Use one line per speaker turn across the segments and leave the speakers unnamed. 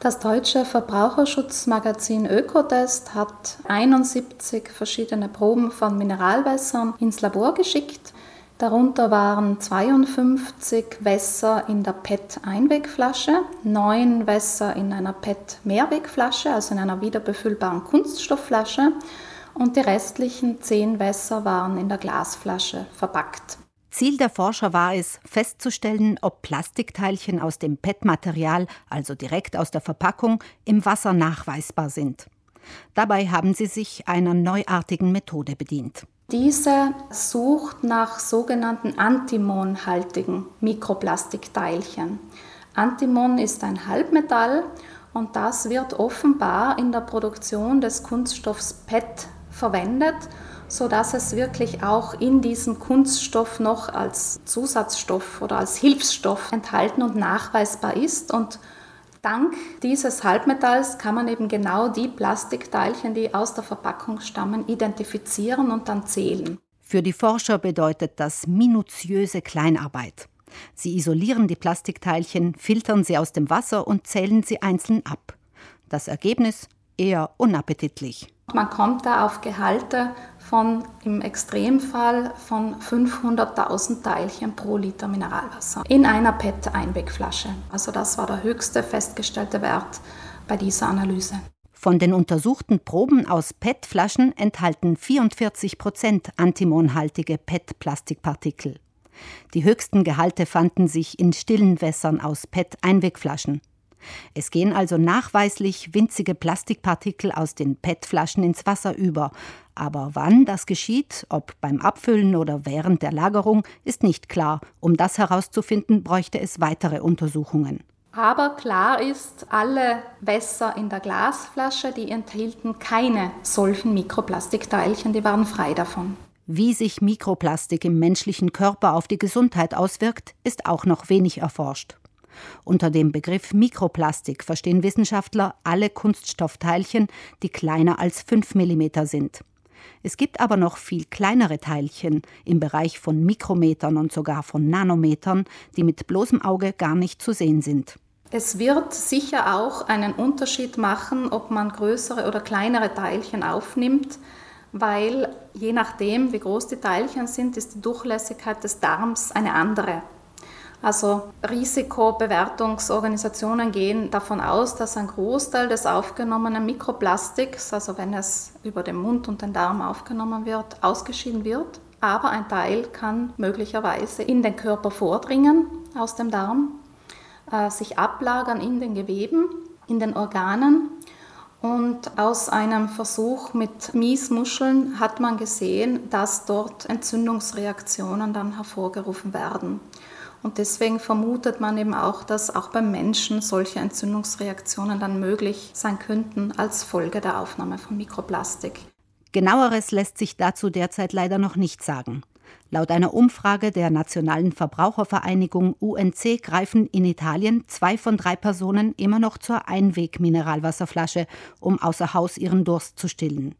Das deutsche Verbraucherschutzmagazin Ökotest hat 71 verschiedene Proben von Mineralwässern ins Labor geschickt. Darunter waren 52 Wässer in der PET-Einwegflasche, 9 Wässer in einer PET-Mehrwegflasche, also in einer wiederbefüllbaren Kunststoffflasche, und die restlichen 10 Wässer waren in der Glasflasche verpackt.
Ziel der Forscher war es, festzustellen, ob Plastikteilchen aus dem PET-Material, also direkt aus der Verpackung, im Wasser nachweisbar sind. Dabei haben sie sich einer neuartigen Methode bedient.
Diese sucht nach sogenannten antimonhaltigen Mikroplastikteilchen. Antimon ist ein Halbmetall und das wird offenbar in der Produktion des Kunststoffs PET verwendet sodass es wirklich auch in diesem Kunststoff noch als Zusatzstoff oder als Hilfsstoff enthalten und nachweisbar ist. Und dank dieses Halbmetalls kann man eben genau die Plastikteilchen, die aus der Verpackung stammen, identifizieren und dann zählen.
Für die Forscher bedeutet das minutiöse Kleinarbeit. Sie isolieren die Plastikteilchen, filtern sie aus dem Wasser und zählen sie einzeln ab. Das Ergebnis eher unappetitlich.
Man kommt da auf Gehalte von im Extremfall von 500.000 Teilchen pro Liter Mineralwasser in einer PET-Einwegflasche. Also das war der höchste festgestellte Wert bei dieser Analyse.
Von den untersuchten Proben aus PET-Flaschen enthalten 44 Prozent antimonhaltige PET-Plastikpartikel. Die höchsten Gehalte fanden sich in stillen Wässern aus PET-Einwegflaschen. Es gehen also nachweislich winzige Plastikpartikel aus den PET-Flaschen ins Wasser über. Aber wann das geschieht, ob beim Abfüllen oder während der Lagerung, ist nicht klar. Um das herauszufinden, bräuchte es weitere Untersuchungen.
Aber klar ist, alle Wässer in der Glasflasche, die enthielten keine solchen Mikroplastikteilchen, die waren frei davon.
Wie sich Mikroplastik im menschlichen Körper auf die Gesundheit auswirkt, ist auch noch wenig erforscht. Unter dem Begriff Mikroplastik verstehen Wissenschaftler alle Kunststoffteilchen, die kleiner als 5 mm sind. Es gibt aber noch viel kleinere Teilchen im Bereich von Mikrometern und sogar von Nanometern, die mit bloßem Auge gar nicht zu sehen sind.
Es wird sicher auch einen Unterschied machen, ob man größere oder kleinere Teilchen aufnimmt, weil je nachdem, wie groß die Teilchen sind, ist die Durchlässigkeit des Darms eine andere. Also Risikobewertungsorganisationen gehen davon aus, dass ein Großteil des aufgenommenen Mikroplastiks, also wenn es über den Mund und den Darm aufgenommen wird, ausgeschieden wird. Aber ein Teil kann möglicherweise in den Körper vordringen aus dem Darm, äh, sich ablagern in den Geweben, in den Organen. Und aus einem Versuch mit Miesmuscheln hat man gesehen, dass dort Entzündungsreaktionen dann hervorgerufen werden. Und deswegen vermutet man eben auch, dass auch beim Menschen solche Entzündungsreaktionen dann möglich sein könnten als Folge der Aufnahme von Mikroplastik.
Genaueres lässt sich dazu derzeit leider noch nicht sagen. Laut einer Umfrage der Nationalen Verbrauchervereinigung UNC greifen in Italien zwei von drei Personen immer noch zur Einwegmineralwasserflasche, um außer Haus ihren Durst zu stillen.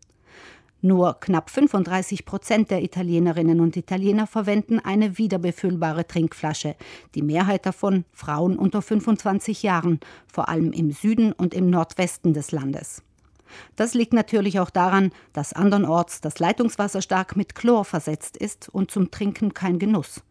Nur knapp 35 Prozent der Italienerinnen und Italiener verwenden eine wiederbefüllbare Trinkflasche. Die Mehrheit davon Frauen unter 25 Jahren, vor allem im Süden und im Nordwesten des Landes. Das liegt natürlich auch daran, dass andernorts das Leitungswasser stark mit Chlor versetzt ist und zum Trinken kein Genuss.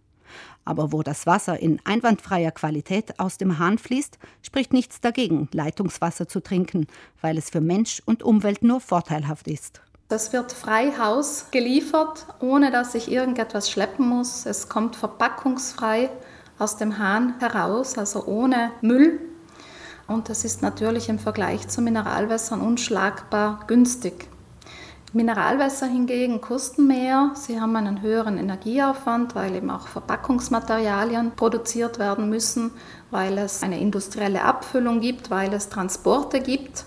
Aber wo das Wasser in einwandfreier Qualität aus dem Hahn fließt, spricht nichts dagegen, Leitungswasser zu trinken, weil es für Mensch und Umwelt nur vorteilhaft ist.
Das wird frei Haus geliefert, ohne dass ich irgendetwas schleppen muss. Es kommt verpackungsfrei aus dem Hahn heraus, also ohne Müll. Und das ist natürlich im Vergleich zu Mineralwässern unschlagbar günstig. Mineralwässer hingegen kosten mehr. Sie haben einen höheren Energieaufwand, weil eben auch Verpackungsmaterialien produziert werden müssen, weil es eine industrielle Abfüllung gibt, weil es Transporte gibt.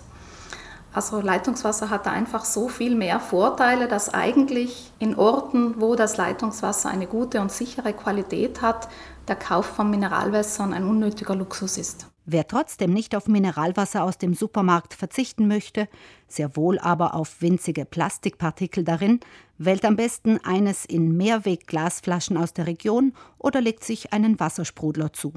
Also Leitungswasser hat da einfach so viel mehr Vorteile, dass eigentlich in Orten, wo das Leitungswasser eine gute und sichere Qualität hat, der Kauf von Mineralwässern ein unnötiger Luxus ist.
Wer trotzdem nicht auf Mineralwasser aus dem Supermarkt verzichten möchte, sehr wohl aber auf winzige Plastikpartikel darin, wählt am besten eines in Mehrwegglasflaschen aus der Region oder legt sich einen Wassersprudler zu.